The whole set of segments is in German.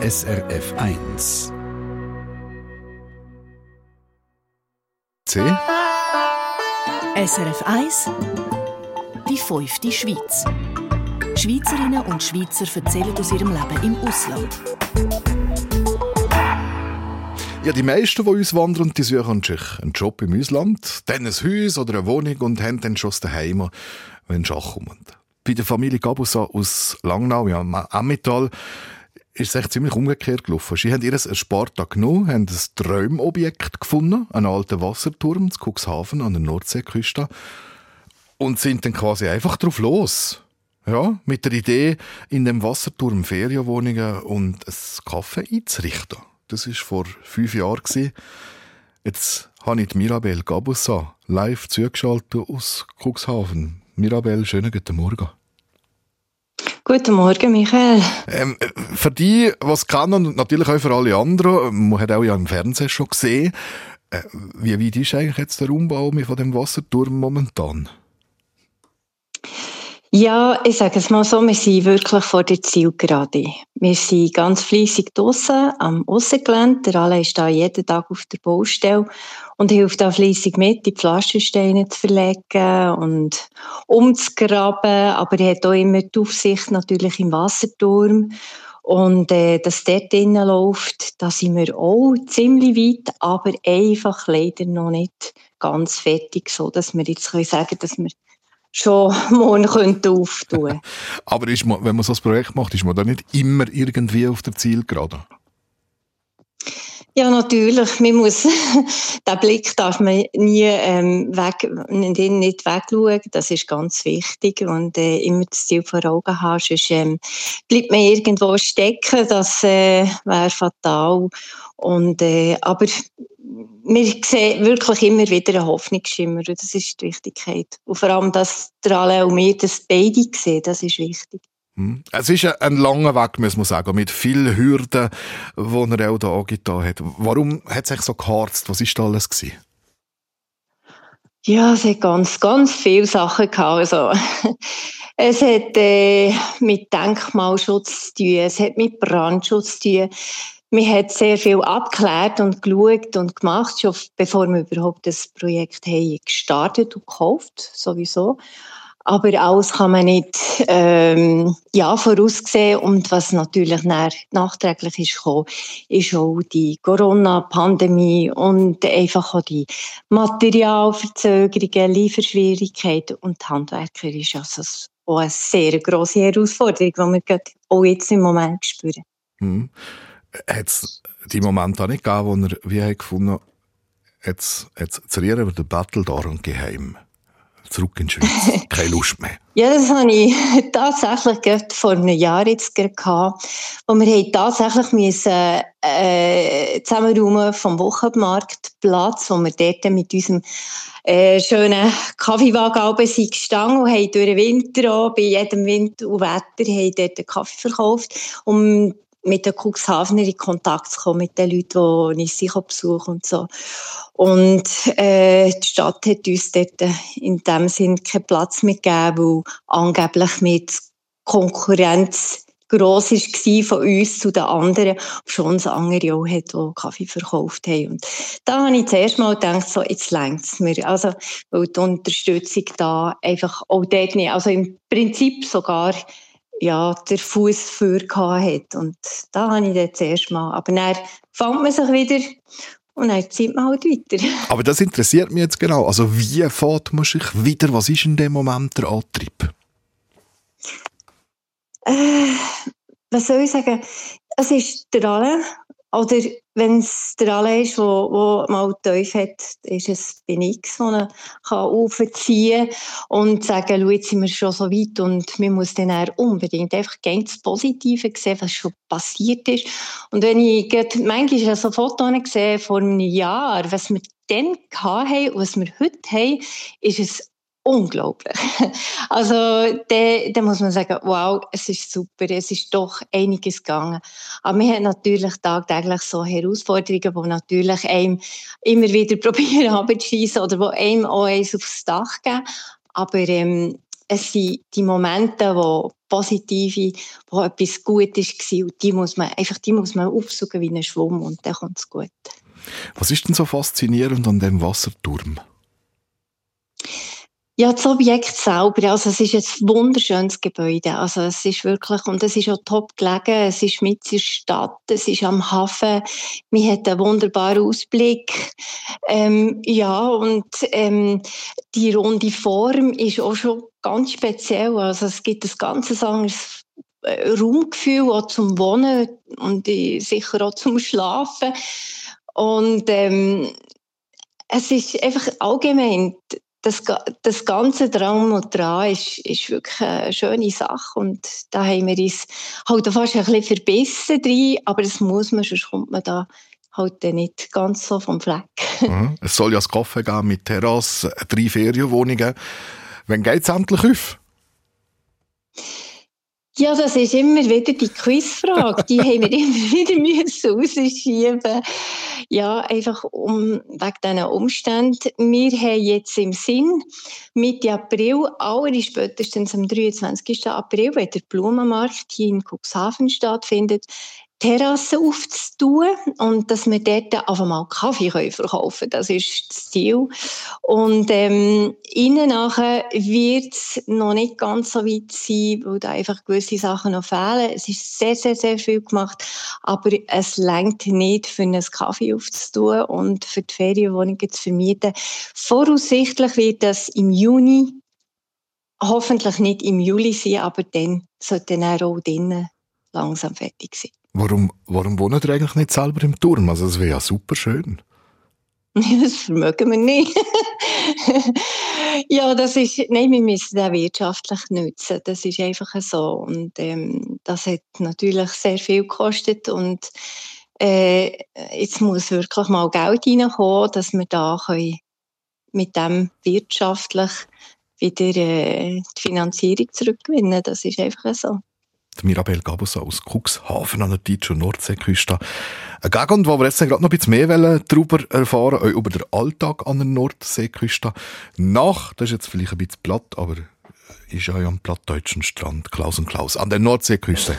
SRF 1. C. SRF 1 Die fünfte Schweiz. Schweizerinnen und Schweizer erzählen aus ihrem Leben im Ausland. Ja, die meisten, die uns wandern, die suchen sich einen Job im Ausland, dann ein Haus oder eine Wohnung und haben dann schon daheim, wenn Schach kommt. Bei der Familie Gabusa aus Langnau, ja, Emmental, ist es echt ziemlich umgekehrt gelaufen. Sie haben ihr Spartag genommen, haben ein Träumobjekt gefunden, einen alten Wasserturm zu Cuxhaven an der Nordseeküste und sind dann quasi einfach drauf los. Ja, mit der Idee, in dem Wasserturm Ferienwohnungen und ein Kaffee einzurichten. Das war vor fünf Jahren. Jetzt habe ich Mirabel Gabussa live zugeschaltet aus Cuxhaven. Mirabel, schönen guten Morgen. Guten Morgen, Michael. Ähm, für die, was kann und natürlich auch für alle anderen, man hat auch ja im Fernsehen schon gesehen, äh, wie weit ist eigentlich jetzt der Umbau von dem Wasserturm momentan? Ja, ich sage es mal so, wir sind wirklich vor der Zielgerade. Wir sind ganz fleissig draussen am Aussengelände. Der Alain ist da jeden Tag auf der Baustelle und hilft da fleissig mit, die Pflastersteine zu verlegen und umzugraben. Aber er hat auch immer die Aufsicht natürlich im Wasserturm. Und äh, dass dort drinnen läuft, da sind wir auch ziemlich weit, aber einfach leider noch nicht ganz fertig, so dass wir jetzt können dass wir schon morgen könnte auftun Aber ist man, wenn man so ein Projekt macht, ist man da nicht immer irgendwie auf der Zielgerade? Ja, natürlich. Man muss, den Blick darf man nie ähm, weg, nicht wegschauen. Das ist ganz wichtig. Und äh, immer das Ziel vor Augen haben, sonst ähm, bleibt man irgendwo stecken. Das äh, wäre fatal. Und, äh, aber wir sehen wirklich immer wieder einen Hoffnungsschimmer. Das ist die Wichtigkeit. Und vor allem, dass der alle und wir das beide sehen, das ist wichtig. Hm. Es ist ein langer Weg, muss man sagen, mit vielen Hürden, die er auch da angetan hat. Warum hat es sich so geharzt? Was war da alles? Gewesen? Ja, es hat ganz, ganz viele Sachen gehabt. Also, es hat äh, mit Denkmalschutz zu tun, es hat mit Brandschutz zu tun. Wir haben sehr viel abgeklärt und geschaut und gemacht, schon bevor wir überhaupt das Projekt haben gestartet und gekauft, sowieso. Aber alles kann man nicht ähm, ja, voraussehen. Und was natürlich nach, nachträglich ist gekommen, ist auch die Corona-Pandemie und einfach auch die Materialverzögerungen, Lieferschwierigkeiten. Und die Handwerker ist also auch eine sehr grosse Herausforderung, die wir auch jetzt im Moment spüren. Hm. Hat es die Momente auch nicht gegeben, wo er wie gefunden jetzt, jetzt zerrieren wir den Battle darum geheim? zurück in die Schweiz. Keine Lust mehr. ja, das habe ich tatsächlich gerade vor einem Jahr jetzt gehabt, wo wir tatsächlich müssen, äh, zusammenräumen vom Wochenmarktplatz, wo wir dort mit unserem äh, schönen Kaffeewagen sind gestanden und haben durch den Winter auch, bei jedem Wind und Wetter, haben dort Kaffee verkauft. Und mit den Cuxhavener in Kontakt zu kommen, mit den Leuten, die ich sich besuche und so. Und äh, die Stadt hat uns dort in dem Sinn keinen Platz mehr gegeben, weil angeblich mit Konkurrenz gross war von uns zu den anderen, schon es andere auch hat, die Kaffee verkauft haben. Und da habe ich zuerst mal gedacht, so, jetzt längt es mir. Also, weil die Unterstützung da einfach auch dort nicht, also im Prinzip sogar ja, der Fuß für hat. Und da habe ich dann zuerst mal. Aber dann fängt man sich wieder und dann zieht man halt weiter. Aber das interessiert mich jetzt genau. Also wie fährt man sich wieder? Was ist in dem Moment der Antrieb? Äh, was soll ich sagen? Es ist der Alle, oder wenn es der alle ist, der mal tief hat, ist es bei nichts, der kann aufziehen und sagen, schau, jetzt sind wir schon so weit und man muss dann unbedingt einfach ganz Positive sehen, was schon passiert ist. Und wenn ich manchmal so Fotos gesehen vor einem Jahr, was wir dann hatten und was wir heute haben, ist es unglaublich. Also da, muss man sagen, wow, es ist super, es ist doch einiges gegangen. Aber wir haben natürlich tagtäglich so Herausforderungen, die natürlich einem immer wieder probieren abzuschießen oder die einem auch eins aufs Dach geben. Aber ähm, es sind die Momente, wo positive, wo etwas Gutes war und die muss man einfach, die muss man aufsuchen wie ein Schwamm und dann kommt es gut. Was ist denn so faszinierend an dem Wasserturm? Ja, das Objekt selber, also es ist ein wunderschönes Gebäude, also es ist wirklich, und es ist auch top gelegen, es ist mit in der Stadt, es ist am Hafen, man hat einen wunderbaren Ausblick, ähm, ja, und ähm, die runde Form ist auch schon ganz speziell, also es gibt ein ganz anderes äh, Raumgefühl auch zum Wohnen und sicher auch zum Schlafen. Und ähm, es ist einfach allgemein das, das ganze Drum und Dran ist, ist wirklich eine schöne Sache und da haben wir uns halt fast ein bisschen verbissen drin, aber das muss man, sonst kommt man da halt nicht ganz so vom Fleck. Mhm. Es soll ja das Kaffee geben mit Terrasse, drei Ferienwohnungen. Wann geht es endlich auf? Ja, das ist immer wieder die Quizfrage. Die haben wir immer wieder rausschieben. Ja, einfach um, wegen diesen Umständen. Wir haben jetzt im Sinn, Mitte April, aller spätestens am 23. April, wenn der Blumenmarkt hier in Cuxhaven stattfindet, Terrasse aufzutun und dass wir dort auf einmal Kaffee verkaufen können. Das ist das Ziel. Und ähm, innen nachher wird es noch nicht ganz so weit sein, weil da einfach gewisse Sachen noch fehlen. Es ist sehr, sehr, sehr viel gemacht, aber es längt nicht, für einen Kaffee aufzutun und für die Ferienwohnungen zu vermieten. Voraussichtlich wird das im Juni, hoffentlich nicht im Juli sein, aber dann sollte dann auch drinnen langsam fertig sein. Warum, warum wohnen ihr eigentlich nicht selber im Turm? Also, es wäre ja super schön. das vermögen wir nicht. ja, das ist, nein, wir müssen den wirtschaftlich nutzen. Das ist einfach so. Und ähm, das hat natürlich sehr viel gekostet. Und äh, jetzt muss wirklich mal Geld reinkommen, dass wir da mit dem wirtschaftlich wieder äh, die Finanzierung zurückgewinnen. Das ist einfach so. Mirabel Gabus aus Cuxhaven an der deutschen Nordseeküste. Eine Gegend, wo wir jetzt gerade noch ein bisschen mehr darüber erfahren auch über den Alltag an der Nordseeküste. Nach, das ist jetzt vielleicht ein bisschen platt, aber ist ja am plattdeutschen Strand, Klaus und Klaus, an der Nordseeküste.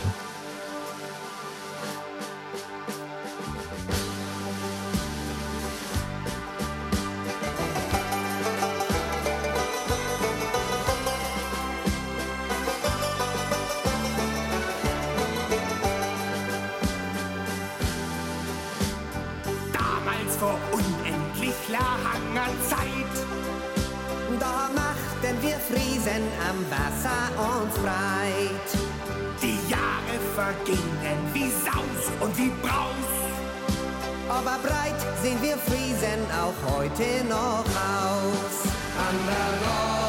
und Freit. Die Jahre vergingen wie Saus und wie Braus. Aber breit sehen wir Friesen auch heute noch aus. An der Nord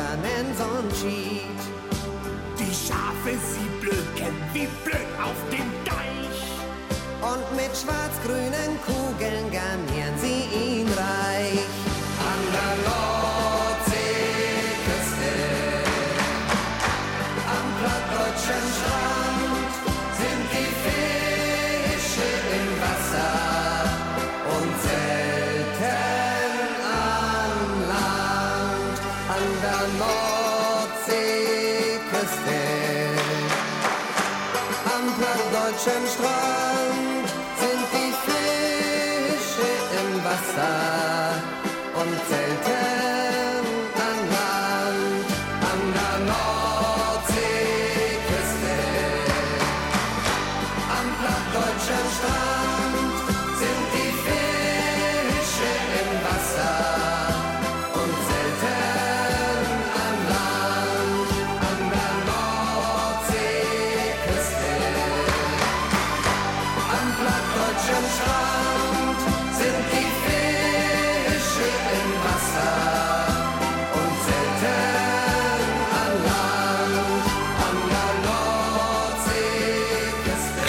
können, so'n Schied. Die Schafe, sie blöken wie blöd auf dem Deich. Und mit schwarz-grünen Kugeln garnieren sie Nordseeküste. Am plattdeutschen Strand sind die Fische im Wasser und zelten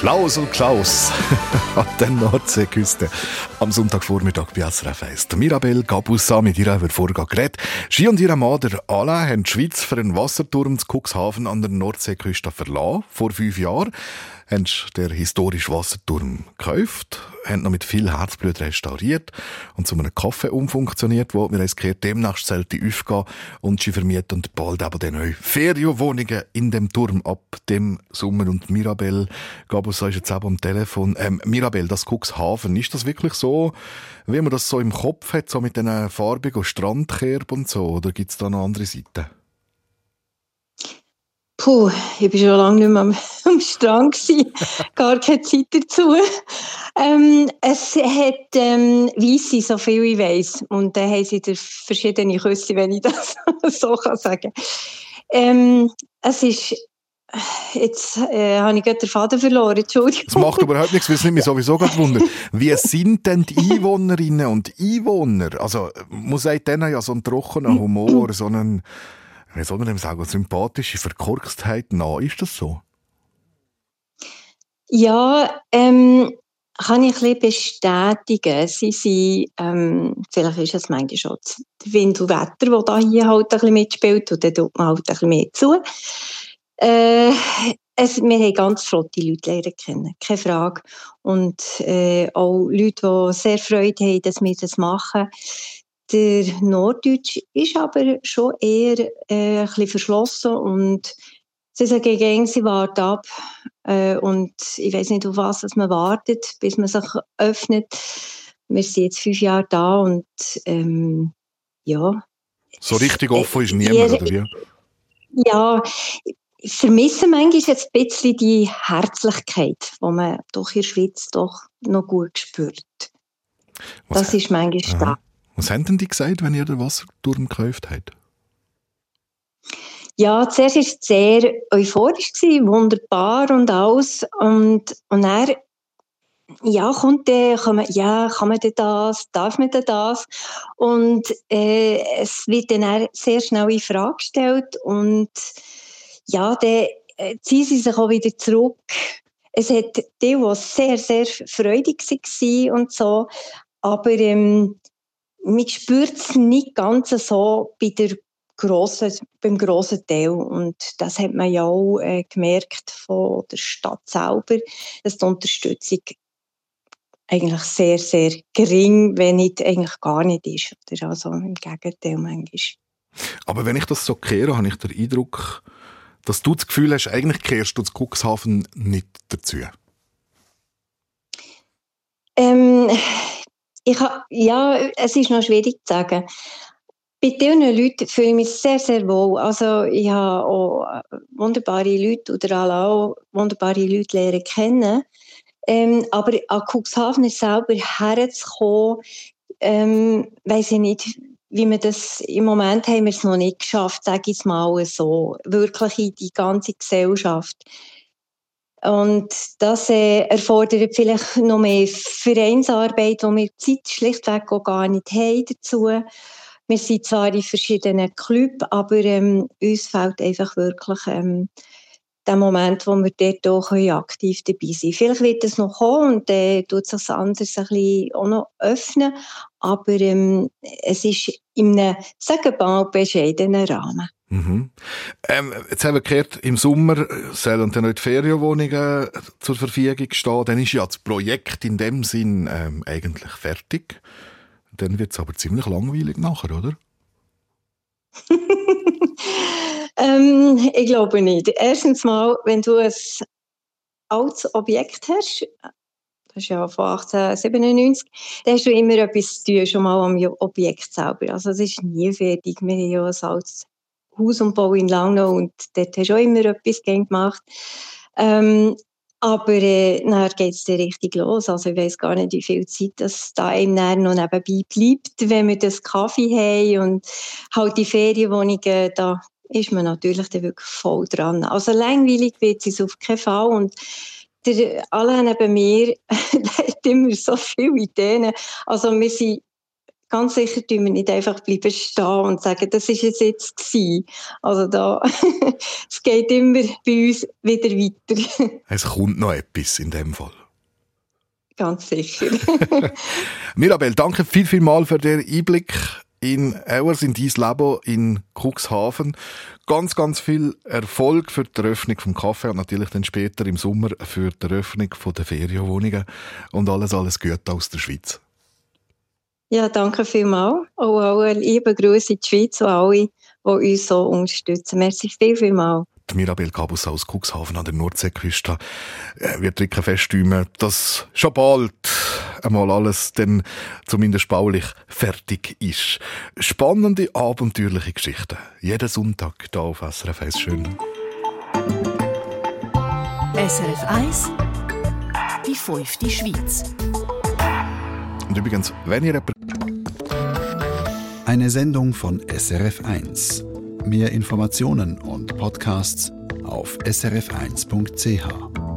Klaus und Klaus an der Nordseeküste. Am Sonntagvormittag bei SRF 1. Der Mirabel Gabussa, mit ihr haben wir geredet. Sie und ihr Mann, der Alain, haben die Schweiz für einen Wasserturm zu Cuxhaven an der Nordseeküste verlassen. Vor fünf Jahren haben sie den historischen Wasserturm gekauft, haben noch mit viel Herzblut restauriert und zu einem Kaffee umfunktioniert, wo wir haben gehört, demnächst sollte aufgehen und sie vermieten bald aber die neue Ferienwohnungen in dem Turm ab dem Sommer. Und Mirabel Gabussa ist jetzt eben am Telefon. Ähm, Mirabel, das Cuxhaven, ist das wirklich so, wie man das so im Kopf hat, so mit diesen farbigen Strandkerben und so, oder gibt es da noch andere Seiten? Puh, ich bin schon lange nicht mehr am, am Strand gewesen. Gar keine Zeit dazu. Ähm, es hat ähm, Weisse, so viel ich weiss. Und dann haben sie da verschiedene Küsse, wenn ich das so kann sagen ähm, Es ist... Jetzt äh, habe ich gerade den Faden verloren, Entschuldigung. Das macht überhaupt nichts, weil es nicht mich sowieso gerade wundert. Wie sind denn die Einwohnerinnen und Einwohner? Also, man sagt denen ja so einen trockenen Humor, so einen, wie soll man dem sagen, sympathische Verkorkstheit nach. Ist das so? Ja, ähm, kann ich ein bestätigen. Sie sind, ähm, vielleicht ist es manchmal schon das Wind und Wetter, das da hier halt ein bisschen mitspielt und dann tut man halt ein bisschen mehr zu. Äh, es, wir haben ganz flotte Leute lernen kennen, keine Frage. Und äh, auch Leute, die sehr Freude haben, dass wir das machen. Der Norddeutsch ist aber schon eher äh, ein bisschen verschlossen und sie sagen gegen sie warten ab äh, und ich weiß nicht, auf was dass man wartet, bis man sich öffnet. Wir sind jetzt fünf Jahre da und ähm, ja. So richtig offen ist niemand, oder wie? Ja, ich vermisse manchmal jetzt ein bisschen die Herzlichkeit, die man doch in der Schweiz doch noch gut spürt. Was das ist manchmal Aha. da. Was haben denn die gesagt, wenn ihr den Wasserturm gekauft habt? Ja, zuerst war es sehr euphorisch, wunderbar und alles. Und, und dann, ja, kommt der, kann man, ja, kann man das, darf man das? Und äh, es wird dann sehr schnell in Frage gestellt und ja, dann äh, ziehen sie sich auch wieder zurück. Es hat die, die sehr, sehr freudig waren und so, aber ähm, man spürt es nicht ganz so bei der grossen, beim grossen Teil. Und das hat man ja auch äh, gemerkt von der Stadt selber, dass die Unterstützung eigentlich sehr, sehr gering, wenn nicht eigentlich gar nicht ist. Oder also im Gegenteil manchmal. Aber wenn ich das so kehre, habe ich den Eindruck, dass du das Gefühl hast, eigentlich kehrst du zu Cuxhaven nicht dazu. Ähm, ich ha, ja, es ist noch schwierig zu sagen. Bei diesen Leuten fühle ich mich sehr, sehr wohl. Also ich habe auch wunderbare Leute oder alle auch wunderbare Leute lernen kennen. Ähm, aber an Cuxhaven selber herzukommen, ähm, weiss ich nicht, wie wir das im Moment haben wir es noch nicht geschafft, sage ich es mal so, wirklich in die ganze Gesellschaft. Und das äh, erfordert vielleicht noch mehr Vereinsarbeit, wo wir die Zeit schlichtweg auch gar nicht haben dazu. Wir sind zwar in verschiedenen Clubs, aber ähm, uns fehlt einfach wirklich ähm, der Moment, wo wir dort auch aktiv dabei sein können. Vielleicht wird es noch kommen und dann tut sich das anders ein bisschen auch noch öffnen, aber ähm, es ist in einem, sagen wir mal, bescheidenen Rahmen. Mhm. Ähm, jetzt haben wir gehört, im Sommer sollen dann die Ferienwohnungen zur Verfügung stehen. Dann ist ja das Projekt in dem Sinn ähm, eigentlich fertig. Dann wird es aber ziemlich langweilig nachher, oder? Ähm, ich glaube nicht. Erstens mal, wenn du ein altes Objekt hast, das ist ja von 1897, dann hast du immer etwas zu tun, schon mal am Objekt selber. Also es ist nie fertig. Wir haben ja ein altes Haus und Bau in Langnau und dort hast du auch immer etwas gemacht. Ähm, aber äh, dann geht es richtig los. Also ich weiß gar nicht, wie viel Zeit das da einem noch nebenbei bleibt, wenn wir das Kaffee haben und halt die Ferienwohnungen, da ist man natürlich dann wirklich voll dran. Also langweilig wird es auf keinen Fall und der Alain neben mir, hat immer so viele Ideen. Also wir sind ganz sicher tun wir nicht einfach bleiben stehen und sagen, das ist es jetzt gewesen. Also da, es geht immer bei uns wieder weiter. Es kommt noch etwas in dem Fall. Ganz sicher. Mirabel, danke viel, viel mal für den Einblick in Auers, in dein Leben in Cuxhaven. Ganz, ganz viel Erfolg für die Eröffnung vom Kaffee und natürlich dann später im Sommer für die Eröffnung der Ferienwohnungen und alles, alles Gute aus der Schweiz. Ja, danke vielmals. Auch alle liebe Grüße in die Schweiz und alle, die uns so unterstützen. Merci viel, vielmals. Mirabel Cabus aus Cuxhaven an der Nordseeküste äh, wird wirklich feststimmen, dass schon bald einmal alles dann zumindest baulich fertig ist. Spannende, abenteuerliche Geschichten. Jeden Sonntag hier auf SRF 1 schön. SRF 1 Die fünfte Schweiz. Und übrigens, wenn ihr Eine Sendung von SRF1. Mehr Informationen und Podcasts auf srf1.ch.